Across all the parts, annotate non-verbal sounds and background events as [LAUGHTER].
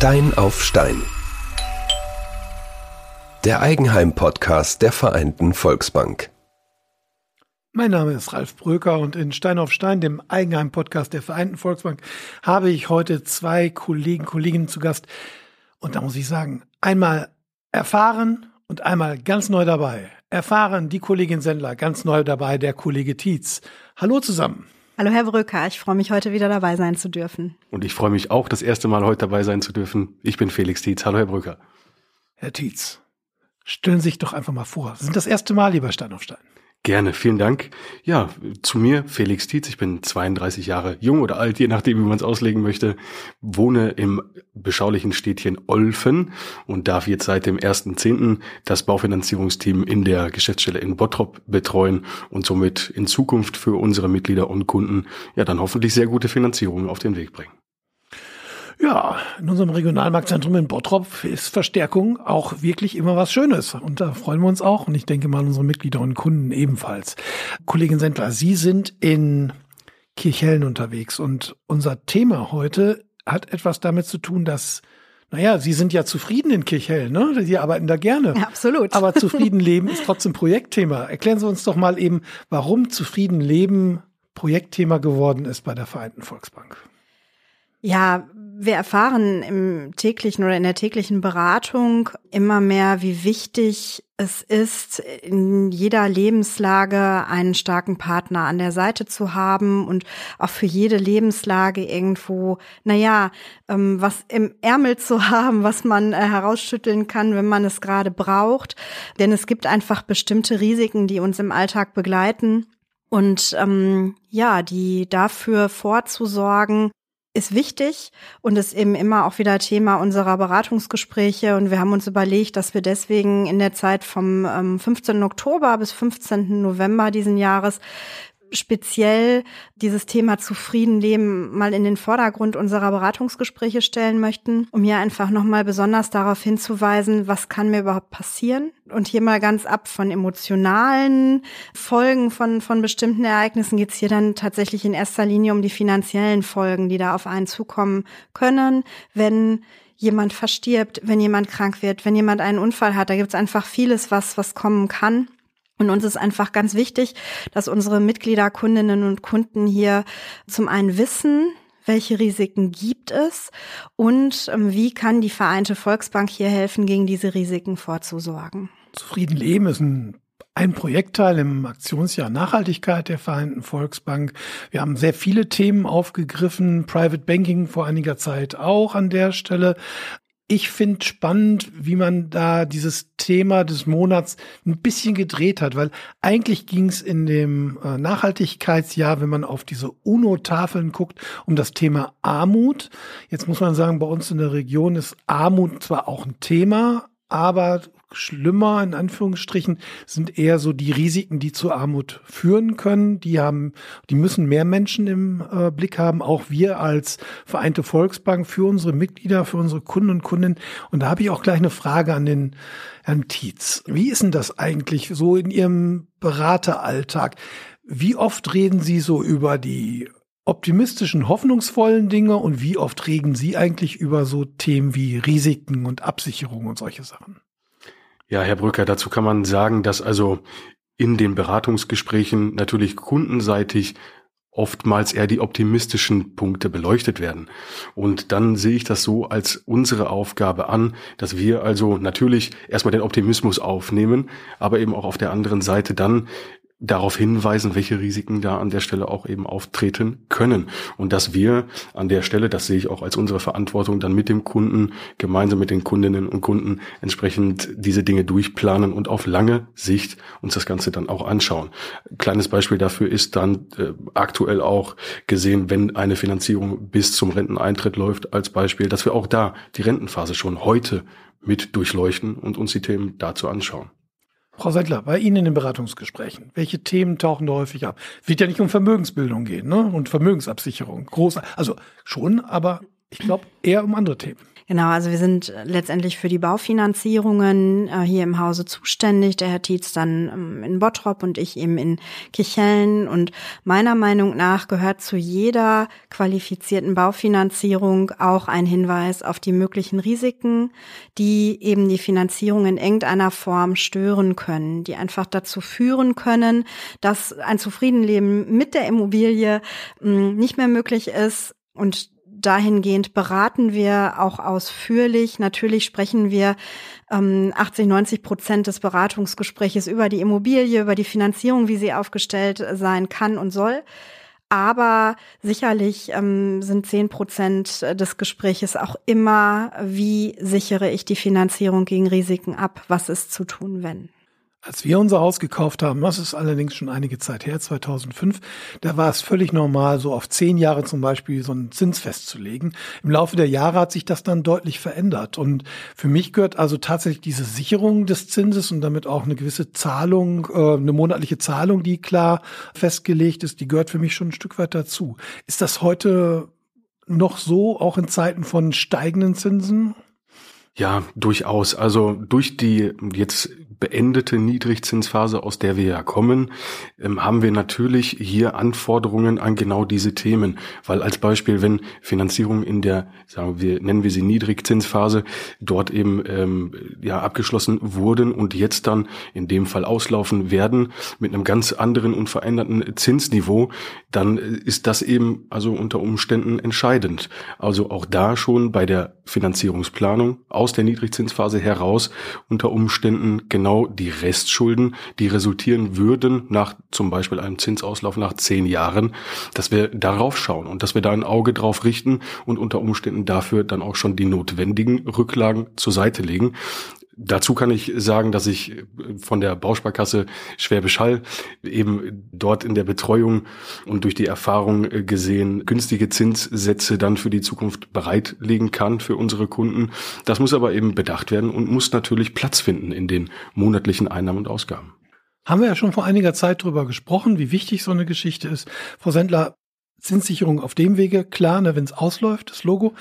Stein auf Stein. Der Eigenheim-Podcast der Vereinten Volksbank. Mein Name ist Ralf Bröker und in Stein auf Stein, dem Eigenheim-Podcast der Vereinten Volksbank, habe ich heute zwei Kollegen, Kolleginnen zu Gast. Und da muss ich sagen, einmal erfahren und einmal ganz neu dabei. Erfahren die Kollegin Sendler, ganz neu dabei der Kollege Tietz. Hallo zusammen. Hallo Herr Bröker, ich freue mich heute wieder dabei sein zu dürfen. Und ich freue mich auch, das erste Mal heute dabei sein zu dürfen. Ich bin Felix Tietz. Hallo Herr Bröker. Herr Tietz, stellen Sie sich doch einfach mal vor. Sie sind das erste Mal lieber Stein auf Stein. Gerne, vielen Dank. Ja, zu mir, Felix Tietz. Ich bin 32 Jahre jung oder alt, je nachdem, wie man es auslegen möchte. Wohne im beschaulichen Städtchen Olfen und darf jetzt seit dem 1.10. das Baufinanzierungsteam in der Geschäftsstelle in Bottrop betreuen und somit in Zukunft für unsere Mitglieder und Kunden ja dann hoffentlich sehr gute Finanzierungen auf den Weg bringen. Ja, in unserem Regionalmarktzentrum in Bottrop ist Verstärkung auch wirklich immer was Schönes. Und da freuen wir uns auch. Und ich denke mal, unsere Mitglieder und Kunden ebenfalls. Kollegin Sendler, Sie sind in Kirchhellen unterwegs. Und unser Thema heute hat etwas damit zu tun, dass naja, Sie sind ja zufrieden in Kirchhellen, ne? Sie arbeiten da gerne. Ja, absolut. Aber [LAUGHS] zufrieden leben ist trotzdem Projektthema. Erklären Sie uns doch mal eben, warum zufrieden leben Projektthema geworden ist bei der Vereinten Volksbank. Ja, wir erfahren im täglichen oder in der täglichen Beratung immer mehr, wie wichtig es ist, in jeder Lebenslage einen starken Partner an der Seite zu haben und auch für jede Lebenslage irgendwo, naja, ähm, was im Ärmel zu haben, was man äh, herausschütteln kann, wenn man es gerade braucht. Denn es gibt einfach bestimmte Risiken, die uns im Alltag begleiten. Und ähm, ja, die dafür vorzusorgen, ist wichtig und ist eben immer auch wieder Thema unserer Beratungsgespräche. Und wir haben uns überlegt, dass wir deswegen in der Zeit vom 15. Ähm, Oktober bis 15. November diesen Jahres speziell dieses Thema Zufriedenleben mal in den Vordergrund unserer Beratungsgespräche stellen möchten, um hier einfach nochmal besonders darauf hinzuweisen, was kann mir überhaupt passieren? Und hier mal ganz ab von emotionalen Folgen von, von bestimmten Ereignissen geht's hier dann tatsächlich in erster Linie um die finanziellen Folgen, die da auf einen zukommen können, wenn jemand verstirbt, wenn jemand krank wird, wenn jemand einen Unfall hat. Da gibt's einfach vieles, was, was kommen kann. Und uns ist einfach ganz wichtig, dass unsere Mitglieder, Kundinnen und Kunden hier zum einen wissen, welche Risiken gibt es und ähm, wie kann die Vereinte Volksbank hier helfen, gegen diese Risiken vorzusorgen. Zufrieden leben ist ein ein Projektteil im Aktionsjahr Nachhaltigkeit der Vereinten Volksbank. Wir haben sehr viele Themen aufgegriffen, Private Banking vor einiger Zeit auch an der Stelle ich finde spannend, wie man da dieses Thema des Monats ein bisschen gedreht hat, weil eigentlich ging es in dem äh, Nachhaltigkeitsjahr, wenn man auf diese UNO-Tafeln guckt, um das Thema Armut. Jetzt muss man sagen, bei uns in der Region ist Armut zwar auch ein Thema, aber schlimmer, in Anführungsstrichen, sind eher so die Risiken, die zur Armut führen können. Die haben, die müssen mehr Menschen im äh, Blick haben. Auch wir als Vereinte Volksbank für unsere Mitglieder, für unsere Kunden und Kundinnen. Und da habe ich auch gleich eine Frage an den Herrn Tietz. Wie ist denn das eigentlich so in Ihrem Berateralltag? Wie oft reden Sie so über die optimistischen, hoffnungsvollen Dinge und wie oft reden Sie eigentlich über so Themen wie Risiken und Absicherung und solche Sachen? Ja, Herr Brücker, dazu kann man sagen, dass also in den Beratungsgesprächen natürlich kundenseitig oftmals eher die optimistischen Punkte beleuchtet werden. Und dann sehe ich das so als unsere Aufgabe an, dass wir also natürlich erstmal den Optimismus aufnehmen, aber eben auch auf der anderen Seite dann darauf hinweisen, welche Risiken da an der Stelle auch eben auftreten können. Und dass wir an der Stelle, das sehe ich auch als unsere Verantwortung, dann mit dem Kunden, gemeinsam mit den Kundinnen und Kunden entsprechend diese Dinge durchplanen und auf lange Sicht uns das Ganze dann auch anschauen. Kleines Beispiel dafür ist dann äh, aktuell auch gesehen, wenn eine Finanzierung bis zum Renteneintritt läuft, als Beispiel, dass wir auch da die Rentenphase schon heute mit durchleuchten und uns die Themen dazu anschauen. Frau Seidler, bei Ihnen in den Beratungsgesprächen, welche Themen tauchen da häufig ab? Wird ja nicht um Vermögensbildung gehen, ne? Und Vermögensabsicherung. Groß, also schon, aber ich glaube eher um andere Themen. Genau, also wir sind letztendlich für die Baufinanzierungen äh, hier im Hause zuständig. Der Herr Tietz dann ähm, in Bottrop und ich eben in Kichellen. Und meiner Meinung nach gehört zu jeder qualifizierten Baufinanzierung auch ein Hinweis auf die möglichen Risiken, die eben die Finanzierung in irgendeiner Form stören können, die einfach dazu führen können, dass ein Zufriedenleben mit der Immobilie mh, mm, nicht mehr möglich ist und dahingehend beraten wir auch ausführlich. Natürlich sprechen wir ähm, 80, 90 Prozent des Beratungsgespräches über die Immobilie, über die Finanzierung, wie sie aufgestellt sein kann und soll. Aber sicherlich ähm, sind zehn Prozent des Gespräches auch immer, wie sichere ich die Finanzierung gegen Risiken ab? Was ist zu tun, wenn? Als wir unser Haus gekauft haben, das ist allerdings schon einige Zeit her, 2005, da war es völlig normal, so auf zehn Jahre zum Beispiel so einen Zins festzulegen. Im Laufe der Jahre hat sich das dann deutlich verändert. Und für mich gehört also tatsächlich diese Sicherung des Zinses und damit auch eine gewisse Zahlung, äh, eine monatliche Zahlung, die klar festgelegt ist, die gehört für mich schon ein Stück weit dazu. Ist das heute noch so, auch in Zeiten von steigenden Zinsen? Ja, durchaus. Also durch die jetzt beendete Niedrigzinsphase, aus der wir ja kommen, ähm, haben wir natürlich hier Anforderungen an genau diese Themen. Weil als Beispiel, wenn Finanzierung in der, sagen wir, nennen wir sie Niedrigzinsphase, dort eben ähm, ja abgeschlossen wurden und jetzt dann in dem Fall auslaufen werden mit einem ganz anderen und veränderten Zinsniveau, dann ist das eben also unter Umständen entscheidend. Also auch da schon bei der Finanzierungsplanung aus der Niedrigzinsphase heraus unter Umständen genau die Restschulden, die resultieren würden nach zum Beispiel einem Zinsauslauf nach zehn Jahren, dass wir darauf schauen und dass wir da ein Auge drauf richten und unter Umständen dafür dann auch schon die notwendigen Rücklagen zur Seite legen. Dazu kann ich sagen, dass ich von der Bausparkasse Schwäbisch Hall eben dort in der Betreuung und durch die Erfahrung gesehen günstige Zinssätze dann für die Zukunft bereitlegen kann für unsere Kunden. Das muss aber eben bedacht werden und muss natürlich Platz finden in den monatlichen Einnahmen und Ausgaben. Haben wir ja schon vor einiger Zeit darüber gesprochen, wie wichtig so eine Geschichte ist. Frau Sendler, Zinssicherung auf dem Wege, klar, ne, wenn es ausläuft, das Logo.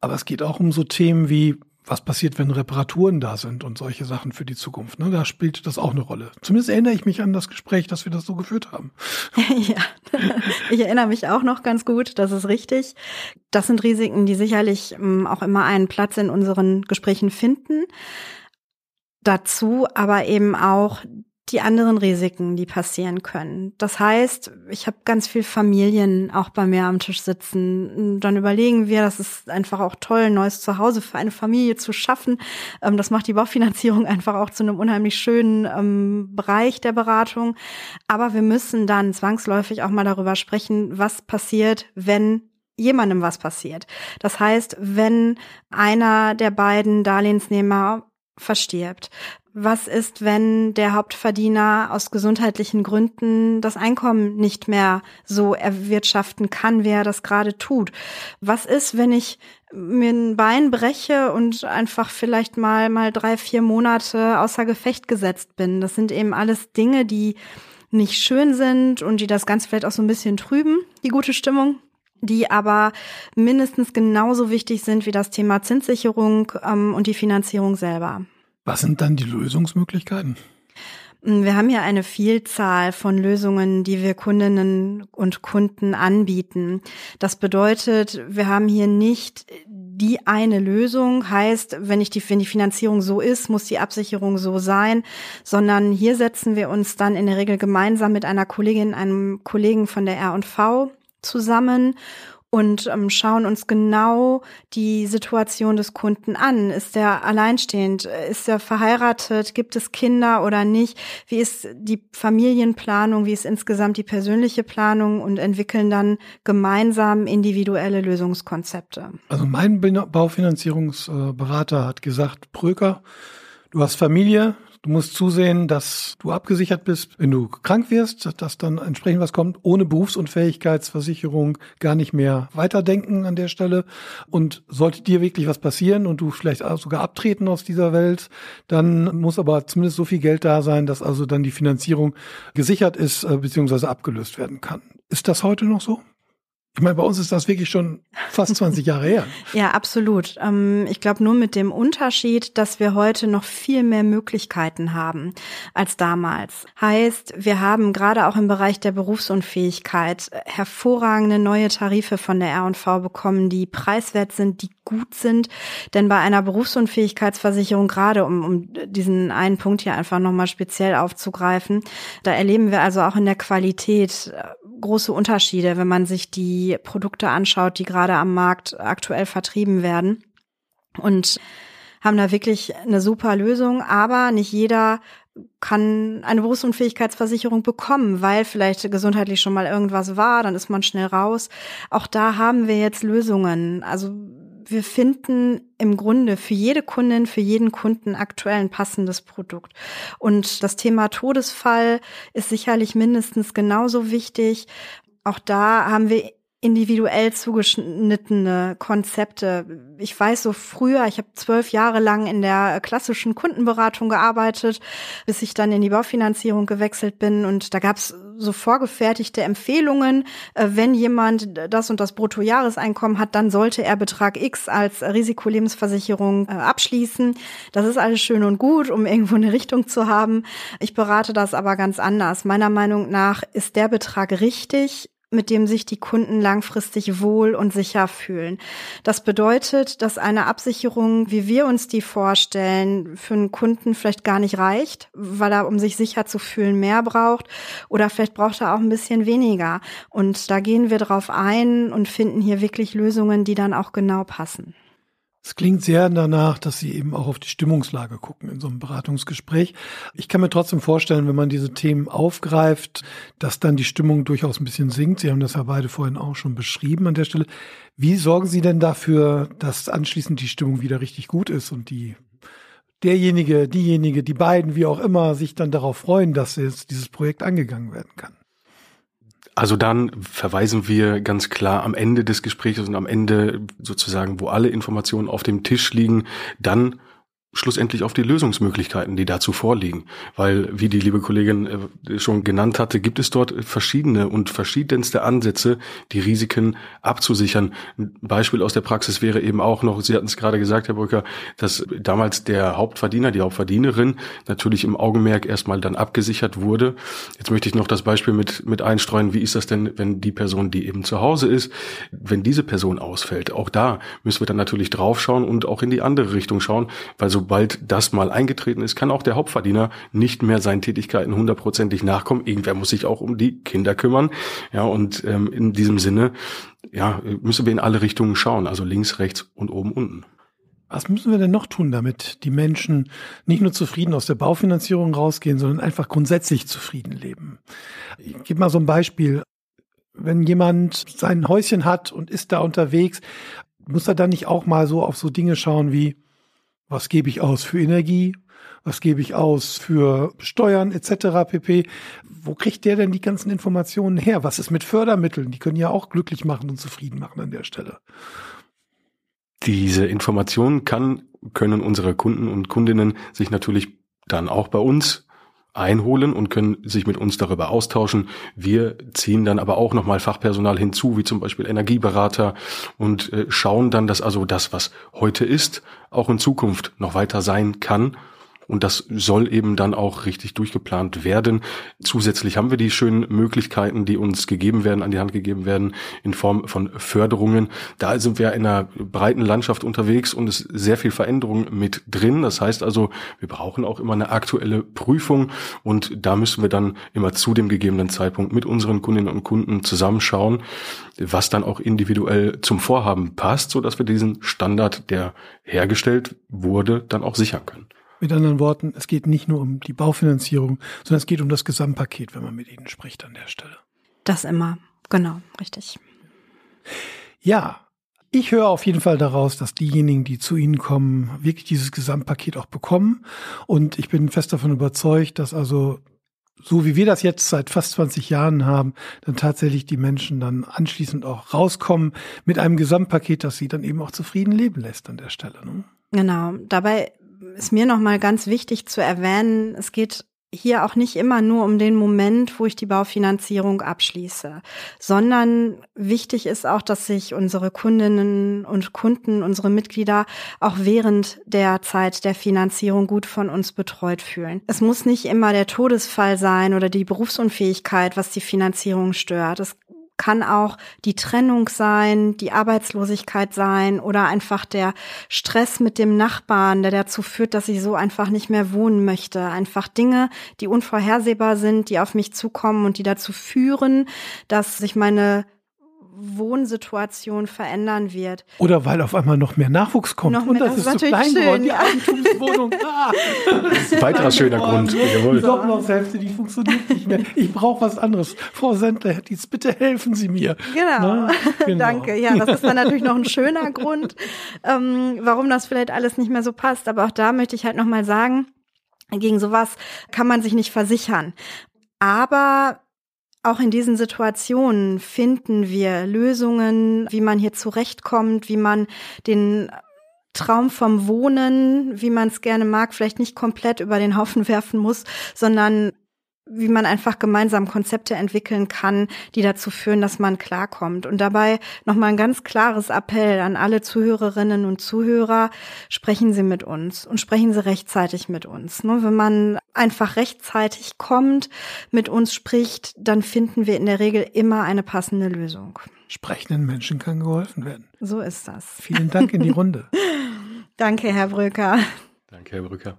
Aber es geht auch um so Themen wie was passiert, wenn Reparaturen da sind und solche Sachen für die Zukunft. Ne? Da spielt das auch eine Rolle. Zumindest erinnere ich mich an das Gespräch, dass wir das so geführt haben. [LAUGHS] ja, ich erinnere mich auch noch ganz gut, das ist richtig. Das sind Risiken, die sicherlich ähm, auch immer einen Platz in unseren Gesprächen finden. Dazu aber eben auch die anderen Risiken, die passieren können. Das heißt, ich habe ganz viel Familien auch bei mir am Tisch sitzen. Dann überlegen wir, das ist einfach auch toll, ein neues Zuhause für eine Familie zu schaffen. Ähm, das macht die Baufinanzierung [LAUGHS] einfach auch zu einem unheimlich schönen ähm, Bereich der Beratung. Aber wir müssen dann zwangsläufig auch mal darüber sprechen, was passiert, wenn jemandem was passiert. Das heißt, wenn einer der beiden Darlehensnehmer verstirbt, was ist, wenn der Hauptverdiener aus gesundheitlichen Gründen das Einkommen nicht mehr so erwirtschaften kann, wie er das gerade tut? Was ist, wenn ich mir ein Bein breche und einfach vielleicht mal, mal drei, vier Monate außer Gefecht gesetzt bin? Das sind eben alles Dinge, die nicht schön sind und die das Ganze vielleicht auch so ein bisschen trüben, die gute Stimmung die aber mindestens genauso wichtig sind wie das Thema Zinssicherung ähm, und die Finanzierung selber. Was sind dann die Lösungsmöglichkeiten? Wir haben ja eine Vielzahl von Lösungen, die wir Kundinnen und Kunden anbieten. Das bedeutet, wir haben hier nicht die eine Lösung, heißt, wenn ich die, wenn die Finanzierung so ist, muss die Absicherung so sein, sondern hier setzen wir uns dann in der Regel gemeinsam mit einer Kollegin, einem Kollegen von der R&V zusammen und ähm, schauen uns genau die Situation des Kunden an. Ist er alleinstehend? Ist er verheiratet? Gibt es Kinder oder nicht? Wie ist die Familienplanung? Wie ist insgesamt die persönliche Planung? Und entwickeln dann gemeinsam individuelle Lösungskonzepte. Also mein Baufinanzierungsberater hat gesagt, Bröker, du hast Familie, Du musst zusehen, dass du abgesichert bist, wenn du krank wirst, dass dann entsprechend was kommt, ohne Berufsunfähigkeitsversicherung gar nicht mehr weiterdenken an der Stelle. Und sollte dir wirklich was passieren und du vielleicht sogar abtreten aus dieser Welt, dann muss aber zumindest so viel Geld da sein, dass also dann die Finanzierung gesichert ist, äh, beziehungsweise abgelöst werden kann. Ist das heute noch so? Ich meine, bei uns ist das wirklich schon fast 20 Jahre her. [LAUGHS] Ja, absolut. Ähm, ich glaube nur mit dem Unterschied, dass wir heute noch viel mehr Möglichkeiten haben als damals. Heißt, wir haben gerade auch im Bereich der Berufsunfähigkeit hervorragende neue Tarife von der R&V bekommen, die preiswert sind, die gut sind. Denn bei einer Berufsunfähigkeitsversicherung, gerade um, um diesen einen Punkt hier einfach nochmal speziell aufzugreifen, da erleben wir also auch in der Qualität äh, große Unterschiede, wenn man sich die Produkte anschaut, die gerade am Markt aktuell vertrieben werden. Und haben da wirklich eine super Lösung, aber nicht jeder kann eine Berufsunfähigkeitsversicherung bekommen, weil vielleicht gesundheitlich schon mal irgendwas war, dann ist man schnell raus. Auch da haben wir jetzt Lösungen. Also wir finden im Grunde für jede Kundin, für jeden Kunden aktuell ein passendes Produkt. Und das Thema Todesfall ist sicherlich mindestens genauso wichtig. Auch da haben wir individuell zugeschnittene Konzepte. Ich weiß so früher, ich habe zwölf Jahre lang in der klassischen Kundenberatung gearbeitet, bis ich dann in die Baufinanzierung gewechselt bin. Und da gab es so vorgefertigte Empfehlungen. Äh, wenn jemand das und das Bruttojahreseinkommen hat, dann sollte er Betrag X als Risikolebensversicherung äh, abschließen. Das ist alles schön und gut, um irgendwo eine Richtung zu haben. Ich berate das aber ganz anders. Meiner Meinung nach ist der Betrag richtig, mit dem sich die Kunden langfristig wohl und sicher fühlen. Das bedeutet, dass eine Absicherung, wie wir uns die vorstellen, für einen Kunden vielleicht gar nicht reicht, weil er, um sich sicher zu fühlen, mehr braucht oder vielleicht braucht er auch ein bisschen weniger. Und da gehen wir drauf ein und finden hier wirklich Lösungen, die dann auch genau passen. Es klingt sehr danach, dass Sie eben auch auf die Stimmungslage gucken in so einem Beratungsgespräch. Ich kann mir trotzdem vorstellen, wenn man diese Themen aufgreift, dass dann die Stimmung durchaus ein bisschen sinkt. Sie haben das ja beide vorhin auch schon beschrieben an der Stelle. Wie sorgen Sie denn dafür, dass anschließend die Stimmung wieder richtig gut ist und die derjenige, diejenige, die beiden, wie auch immer, sich dann darauf freuen, dass jetzt dieses Projekt angegangen werden kann? Also dann verweisen wir ganz klar am Ende des Gesprächs und am Ende sozusagen, wo alle Informationen auf dem Tisch liegen, dann schlussendlich auf die Lösungsmöglichkeiten, die dazu vorliegen. Weil, wie die liebe Kollegin äh, schon genannt hatte, gibt es dort verschiedene und verschiedenste Ansätze, die Risiken abzusichern. Ein Beispiel aus der Praxis wäre eben auch noch, Sie hatten es gerade gesagt, Herr Brücker, dass damals der Hauptverdiener, die Hauptverdienerin natürlich im Augenmerk erstmal dann abgesichert wurde. Jetzt möchte ich noch das Beispiel mit, mit einstreuen. Wie ist das denn, wenn die Person, die eben zu Hause ist, wenn diese Person ausfällt? Auch da müssen wir dann natürlich draufschauen und auch in die andere Richtung schauen, weil so sobald das mal eingetreten ist, kann auch der Hauptverdiener nicht mehr seinen Tätigkeiten hundertprozentig nachkommen. Irgendwer muss sich auch um die Kinder kümmern. Ja, und ähm, in diesem Sinne, ja, müssen wir in alle Richtungen schauen, also links, rechts und oben, unten. Was müssen wir denn noch tun, damit die Menschen nicht nur zufrieden aus der Baufinanzierung rausgehen, sondern einfach grundsätzlich zufrieden leben? Ich gebe mal so ein Beispiel. Wenn jemand sein Häuschen hat und ist da unterwegs, muss er dann nicht auch mal so auf so Dinge schauen wie, was gebe ich aus für Energie? Was gebe ich aus für Steuern etc. pp. Wo kriegt der denn die ganzen Informationen her? Was ist mit Fördermitteln? Die können ja auch glücklich machen und zufrieden machen an der Stelle. Diese Informationen kann, können unsere Kunden und Kundinnen sich natürlich dann auch bei uns einholen und können sich mit uns darüber austauschen. Wir ziehen dann aber auch nochmal Fachpersonal hinzu, wie zum Beispiel Energieberater und äh, schauen dann, dass also das, was heute ist, auch in Zukunft noch weiter sein kann und das soll eben dann auch richtig durchgeplant werden. Zusätzlich haben wir die schönen Möglichkeiten, die uns gegeben werden, an die Hand gegeben werden, in Form von Förderungen. Da sind wir in einer breiten Landschaft unterwegs und es ist sehr viel Veränderung mit drin. Das heißt also, wir brauchen auch immer eine aktuelle Prüfung und da müssen wir dann immer zu dem gegebenen Zeitpunkt mit unseren Kundinnen und Kunden zusammenschauen, was dann auch individuell zum Vorhaben passt, so dass wir diesen Standard, der hergestellt wurde, dann auch sichern können. Mit anderen Worten, es geht nicht nur um die Baufinanzierung, sondern es geht um das Gesamtpaket, wenn man mit Ihnen spricht an der Stelle. Das immer, genau, richtig. Ja, ich höre auf jeden Fall daraus, dass diejenigen, die zu Ihnen kommen, wirklich dieses Gesamtpaket auch bekommen. Und ich bin fest davon überzeugt, dass also so wie wir das jetzt seit fast 20 Jahren haben, dann tatsächlich die Menschen dann anschließend auch rauskommen mit einem Gesamtpaket, das sie dann eben auch zufrieden leben lässt an der Stelle. Ne? Genau. Dabei ist mir nochmal ganz wichtig zu erwähnen, es geht hier auch nicht immer nur um den Moment, wo ich die Baufinanzierung abschließe, sondern wichtig ist auch, dass sich unsere Kundinnen und Kunden, unsere Mitglieder auch während der Zeit der Finanzierung gut von uns betreut fühlen. Es muss nicht immer der Todesfall sein oder die Berufsunfähigkeit, was die Finanzierung stört. Es kann auch die Trennung sein, die Arbeitslosigkeit sein oder einfach der Stress mit dem Nachbarn, der dazu führt, dass ich so einfach nicht mehr wohnen möchte. Einfach Dinge, die unvorhersehbar sind, die auf mich zukommen und die dazu führen, dass sich meine Wohnsituation verändern wird. Oder weil auf einmal noch mehr Nachwuchs kommt. Noch und mehr, das, das ist ist so klein natürlich geworden, die schön, ja. Eigentumswohnung. [LAUGHS] Ah. Weiterer schöner Grund. Jawohl. Die Doppelhaushälfte, die funktioniert nicht mehr. Ich brauche was anderes. Frau Sendler, dies, bitte helfen Sie mir. Genau. Na, [LAUGHS] genau. Danke. Ja, das ist dann natürlich noch ein schöner Grund, ähm, warum das vielleicht alles nicht mehr so passt. Aber auch da möchte ich halt nochmal sagen, gegen sowas kann man sich nicht versichern. Aber auch in diesen Situationen finden wir Lösungen, wie man hier zurechtkommt, wie man den Traum vom Wohnen, wie man es gerne mag, vielleicht nicht komplett über den Haufen werfen muss, sondern wie man einfach gemeinsam Konzepte entwickeln kann, die dazu führen, dass man klarkommt. Und dabei nochmal ein ganz klares Appell an alle Zuhörerinnen und Zuhörer, sprechen Sie mit uns und sprechen Sie rechtzeitig mit uns. Ne, Wenn man einfach rechtzeitig kommt, mit uns spricht, dann finden wir in der Regel immer eine passende Lösung. Sprechenden Menschen kann geholfen werden. So ist das. Vielen Dank in die Runde. Danke, Herr Bröker. Danke, Herr Brücker.